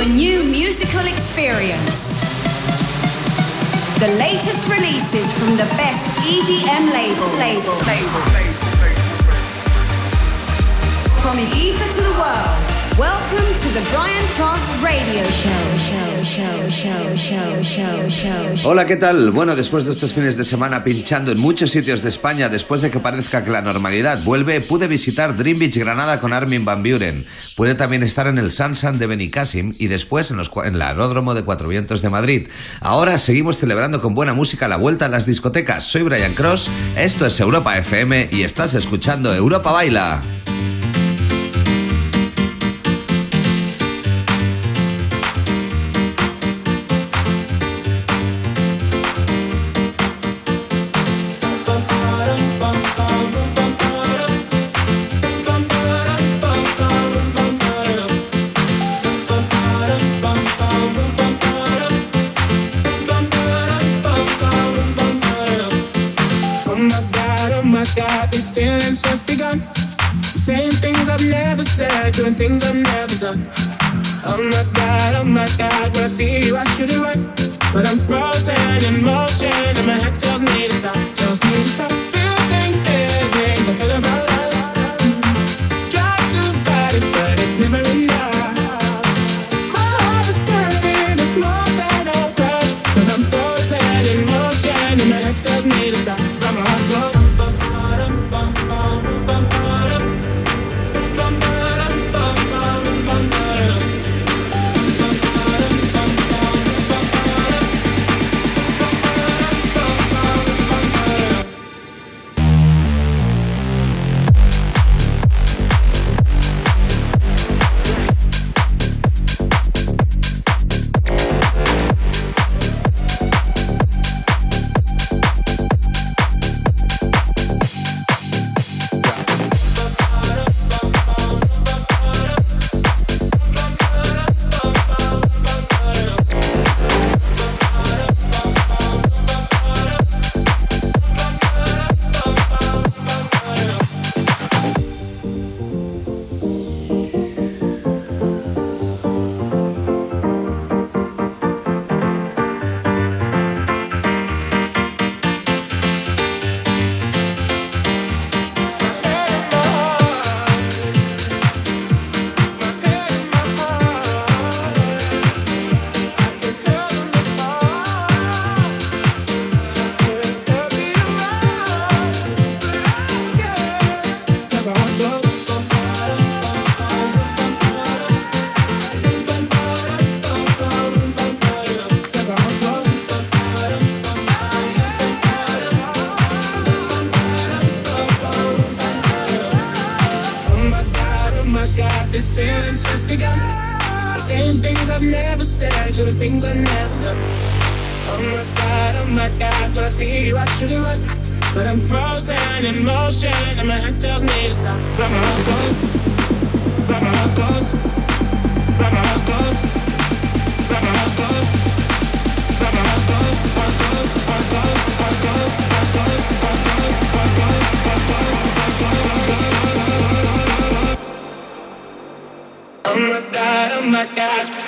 a new musical experience. The latest releases from the best EDM label. Label. label. From Ibiza to the world. Welcome to the Brian Cross. Hola, ¿qué tal? Bueno, después de estos fines de semana pinchando en muchos sitios de España, después de que parezca que la normalidad vuelve, pude visitar Dream Beach Granada con Armin Van Buren. Pude también estar en el Sansan de Benicassim y después en, los, en el Aeródromo de Cuatro Vientos de Madrid. Ahora seguimos celebrando con buena música la vuelta a las discotecas. Soy Brian Cross, esto es Europa FM y estás escuchando Europa Baila. But I'm frozen my god.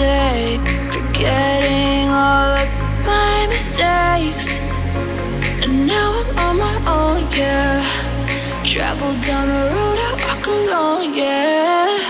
take Forgetting all of my mistakes. And now I'm on my own, yeah. Travel down the road, I walk alone, yeah.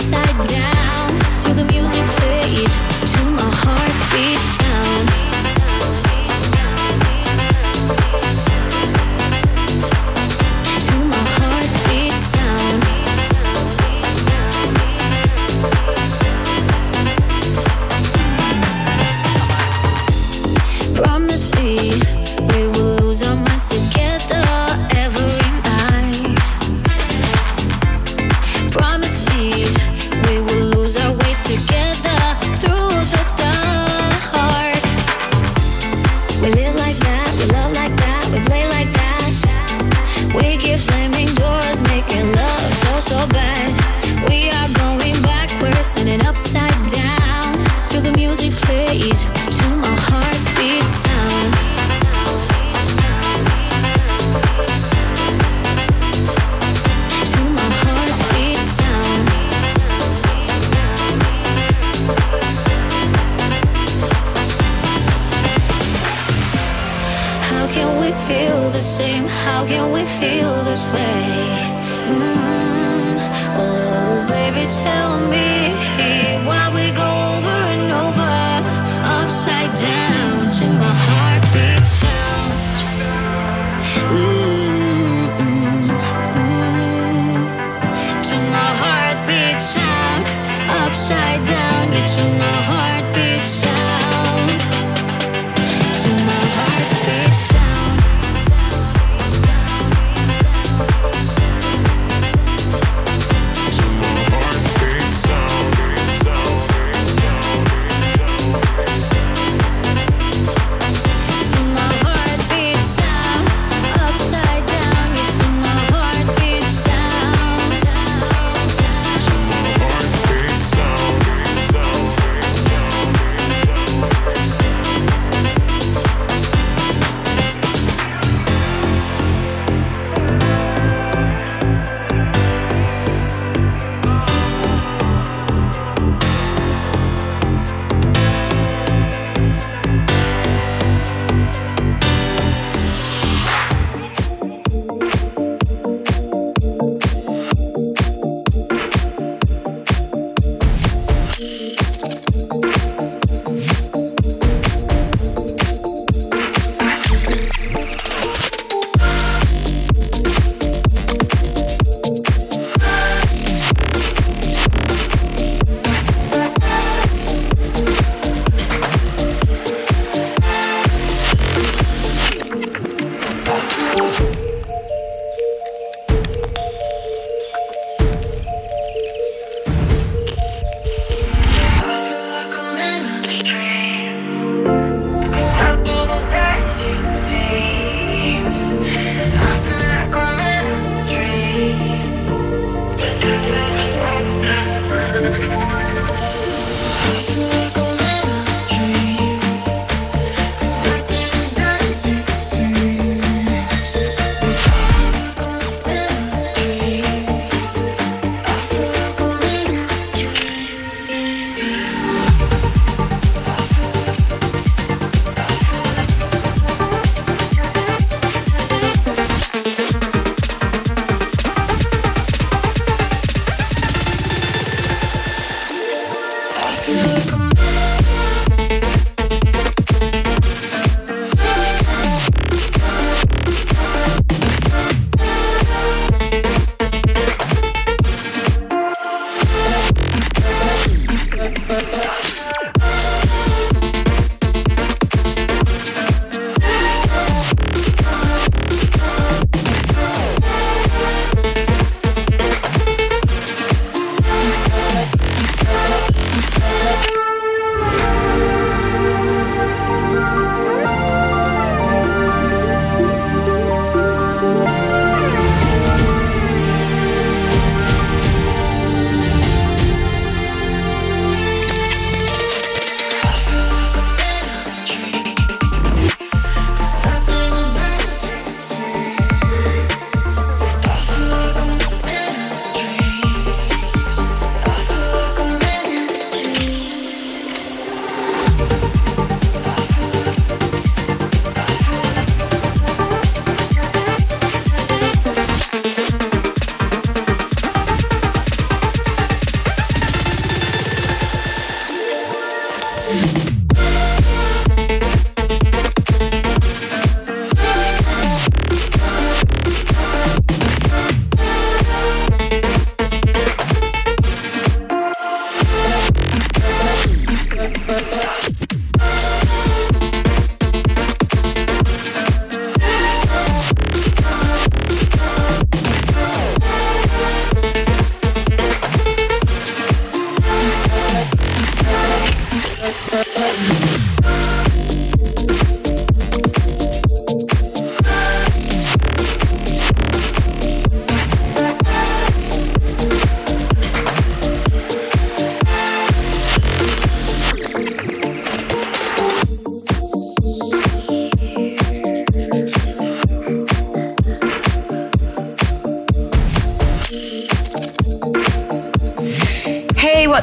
upside down till the music fades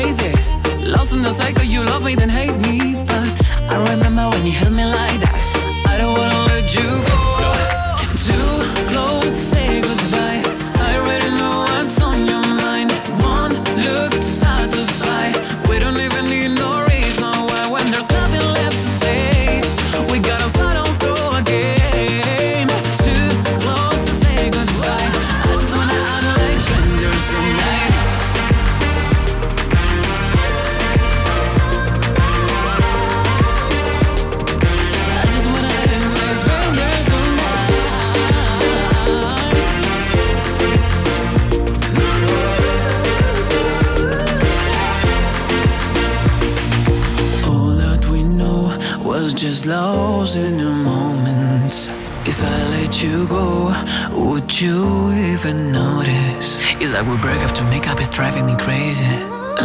crazy. Lost in the cycle, you love me, then hate I would break up to make up is driving me crazy.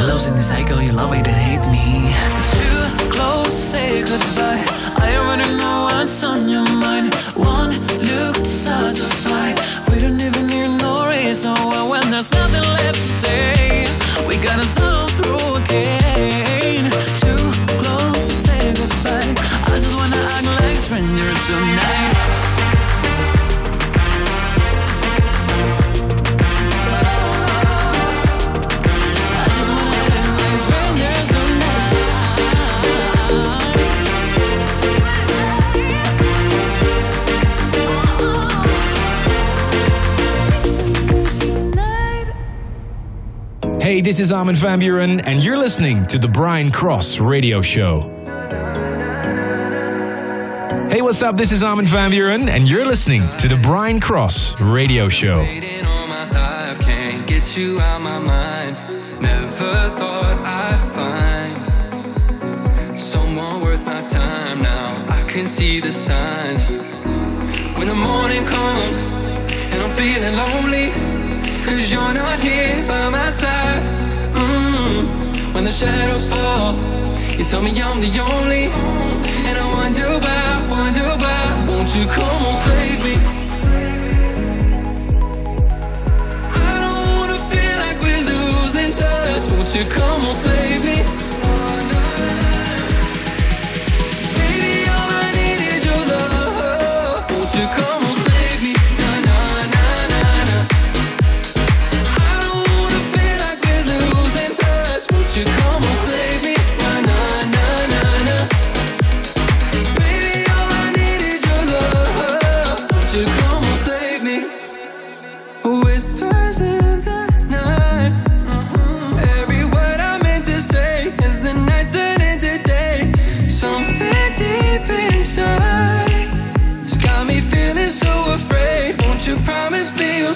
Love's in the cycle, you love it and hate me. Too close, say goodbye. I already know what's on your mind. One look starts to fly. We don't even need no reason why when there's nothing left to say. We gotta sound through again. Too close to say goodbye. I just wanna act like strangers tonight. this is Armin van Buuren, and you're listening to the Brian Cross Radio Show. Hey, what's up? This is Armin van Buuren, and you're listening to the Brian Cross Radio Show. Never thought I'd find someone worth my time now. I can see the signs. When the morning comes and I'm feeling lonely cause you're not here by my side mm. When the shadows fall, you tell me I'm the only And I wonder why, wonder why Won't you come and save me? I don't wanna feel like we're losing touch Won't you come and save me?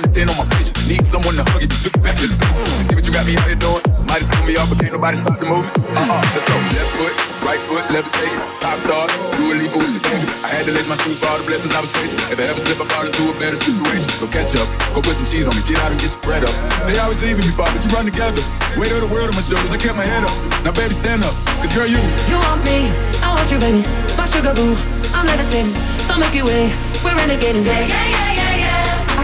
I'm thin on my patience. Need someone to hug it, took it back to the basics. You see what you got me out here doing? Might have threw me off, but can't nobody stop the movement. Uh-uh, let's go. Left foot, right foot, levitating. Pop star, do a leap with the baby. I had to lace my shoes for all the blessings I was chasing. If I ever slip, I fall into a better situation. So catch up, go put some cheese on me, get out and get your bread up. They always leaving me, but you run together. Weight of the world on my shoulders, I kept my head up. Now baby, stand up, cause girl, you. You want me, I want you, baby. My sugar boo, I'm levitating. The Milky Way, we're renegading. Yeah, yeah, yeah,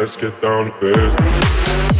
Let's get down to business.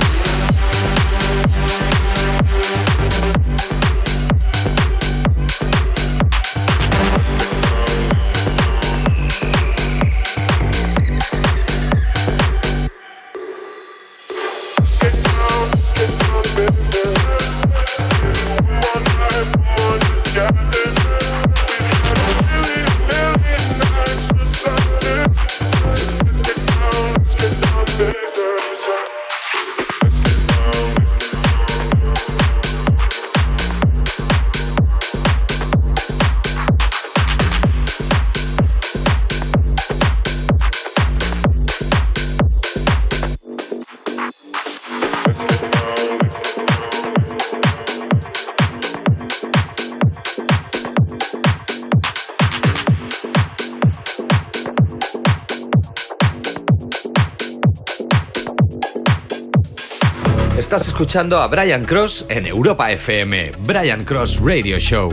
Escuchando a Brian Cross en Europa FM, Brian Cross Radio Show.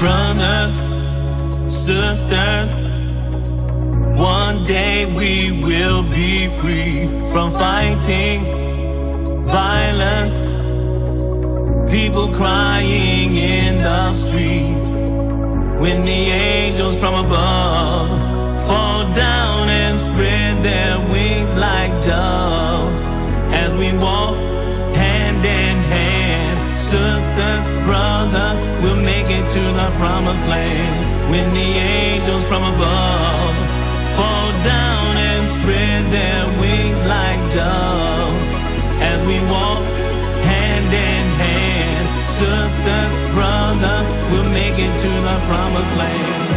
brothers, sisters. One day we will be free from fighting violence. People crying in the streets. When the angels from above fall down and spread their wings like doves as we walk hand in hand. Sisters, brothers, we'll make it to the promised land. When the angels from above fall down and spread their wings like doves as we walk make it to the promised land.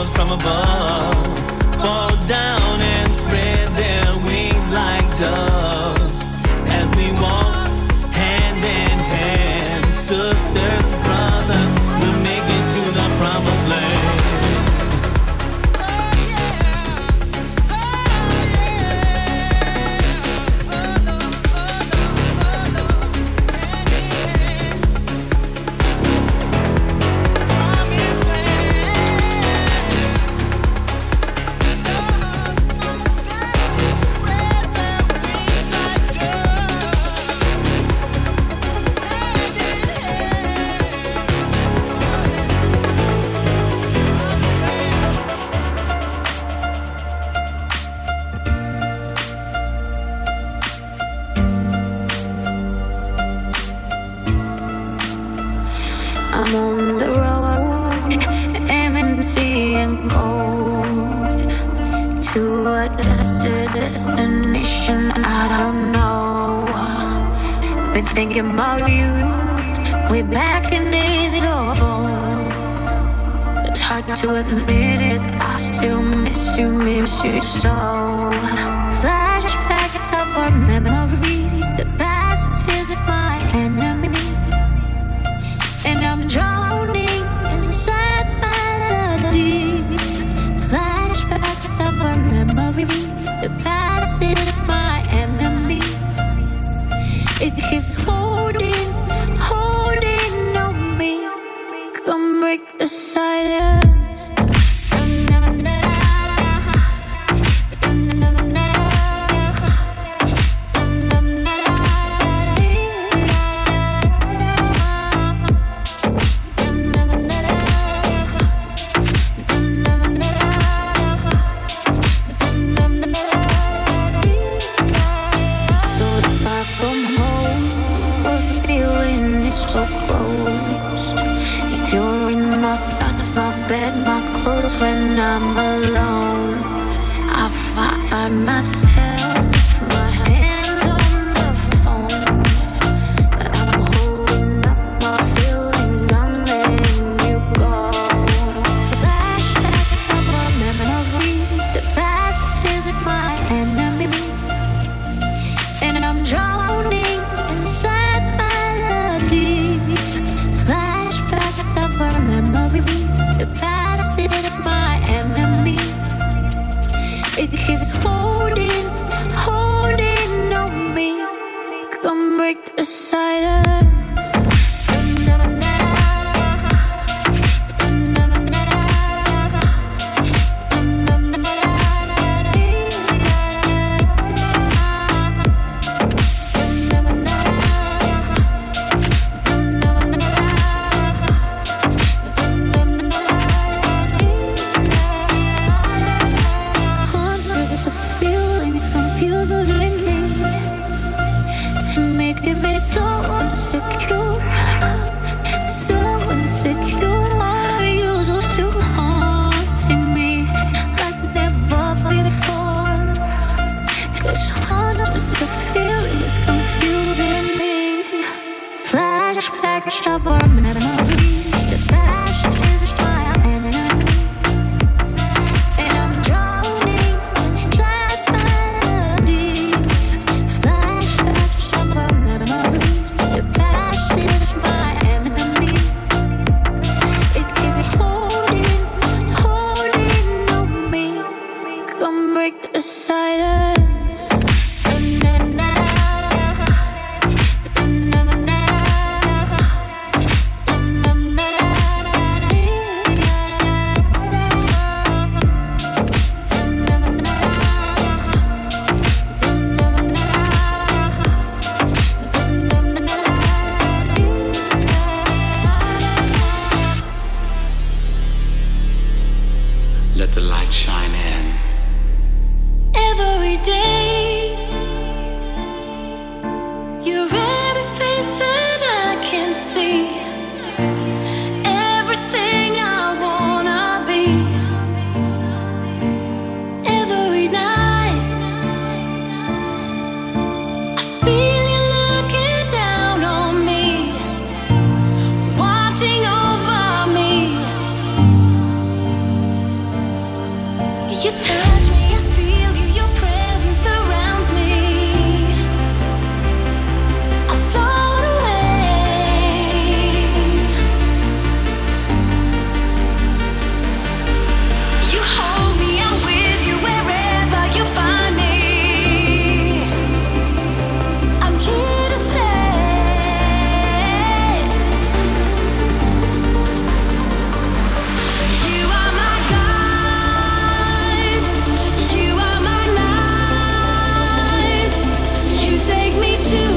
angels from above. Fall about you. we're back in days it's awful. It's hard to admit it. I still miss you, miss you so. Take me to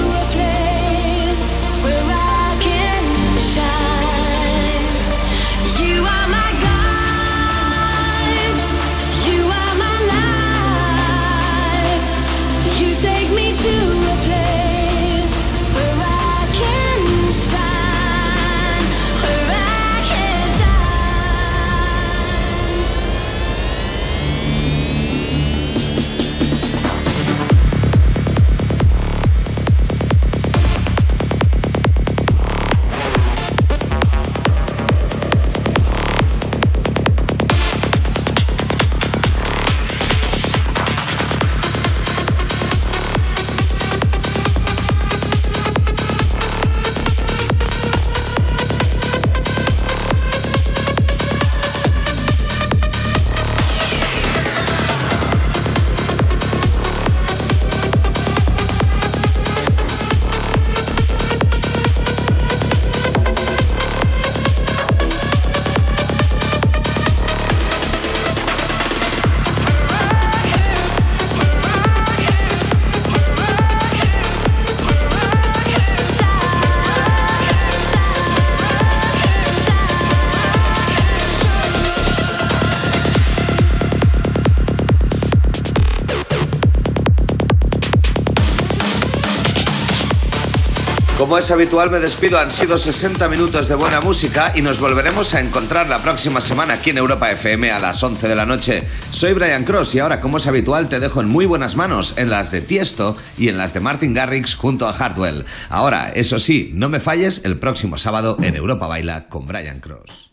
Como es habitual, me despido. Han sido 60 minutos de buena música y nos volveremos a encontrar la próxima semana aquí en Europa FM a las 11 de la noche. Soy Brian Cross y ahora, como es habitual, te dejo en muy buenas manos, en las de Tiesto y en las de Martin Garrix junto a Hardwell. Ahora, eso sí, no me falles el próximo sábado en Europa Baila con Brian Cross.